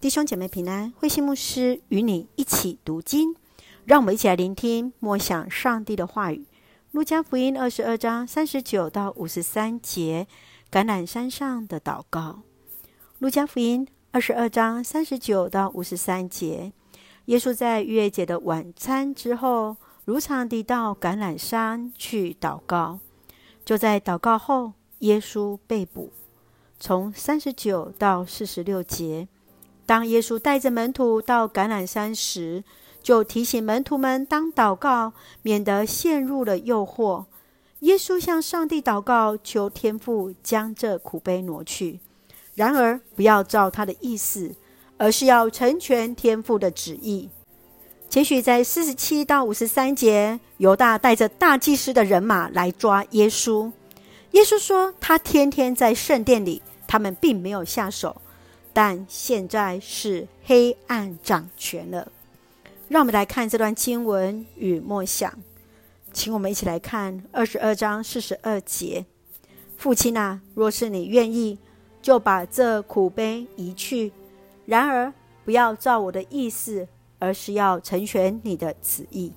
弟兄姐妹平安，慧心牧师与你一起读经，让我们一起来聆听默想上帝的话语。路加福音二十二章三十九到五十三节，橄榄山上的祷告。路加福音二十二章三十九到五十三节，耶稣在逾越节的晚餐之后，如常地到橄榄山去祷告。就在祷告后，耶稣被捕。从三十九到四十六节。当耶稣带着门徒到橄榄山时，就提醒门徒们当祷告，免得陷入了诱惑。耶稣向上帝祷告，求天父将这苦杯挪去。然而，不要照他的意思，而是要成全天父的旨意。接续在四十七到五十三节，犹大带着大祭司的人马来抓耶稣。耶稣说，他天天在圣殿里，他们并没有下手。但现在是黑暗掌权了。让我们来看这段经文与默想，请我们一起来看二十二章四十二节：父亲啊，若是你愿意，就把这苦杯移去；然而不要照我的意思，而是要成全你的旨意。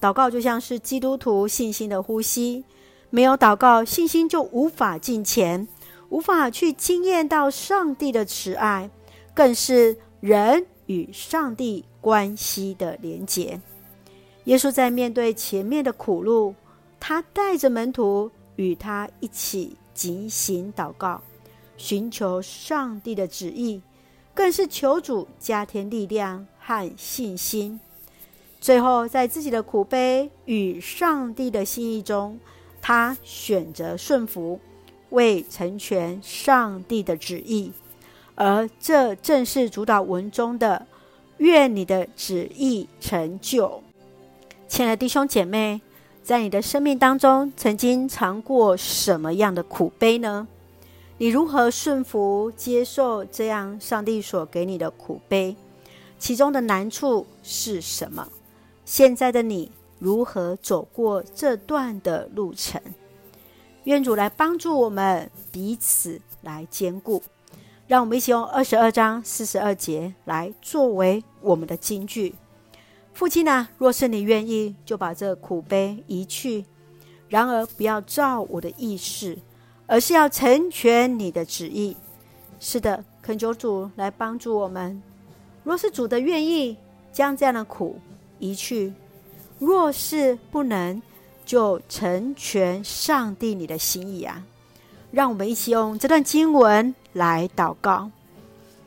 祷告就像是基督徒信心的呼吸，没有祷告，信心就无法进前。无法去惊艳到上帝的慈爱，更是人与上帝关系的连结。耶稣在面对前面的苦路，他带着门徒与他一起警醒祷告，寻求上帝的旨意，更是求主加添力量和信心。最后，在自己的苦悲与上帝的心意中，他选择顺服。为成全上帝的旨意，而这正是主导文中的“愿你的旨意成就”。亲爱的弟兄姐妹，在你的生命当中，曾经尝过什么样的苦悲呢？你如何顺服接受这样上帝所给你的苦悲？其中的难处是什么？现在的你如何走过这段的路程？愿主来帮助我们彼此来兼顾，让我们一起用二十二章四十二节来作为我们的金句。父亲啊，若是你愿意，就把这苦悲移去；然而不要照我的意思，而是要成全你的旨意。是的，恳求主来帮助我们。若是主的愿意，将这样的苦移去；若是不能，就成全上帝你的心意啊！让我们一起用这段经文来祷告。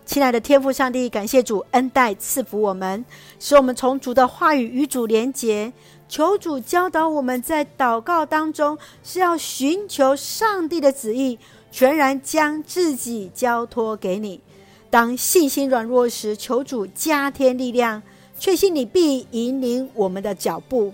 亲爱的天父上帝，感谢主恩待赐福我们，使我们从主的话语与主连结。求主教导我们在祷告当中是要寻求上帝的旨意，全然将自己交托给你。当信心软弱时，求主加添力量，确信你必引领我们的脚步。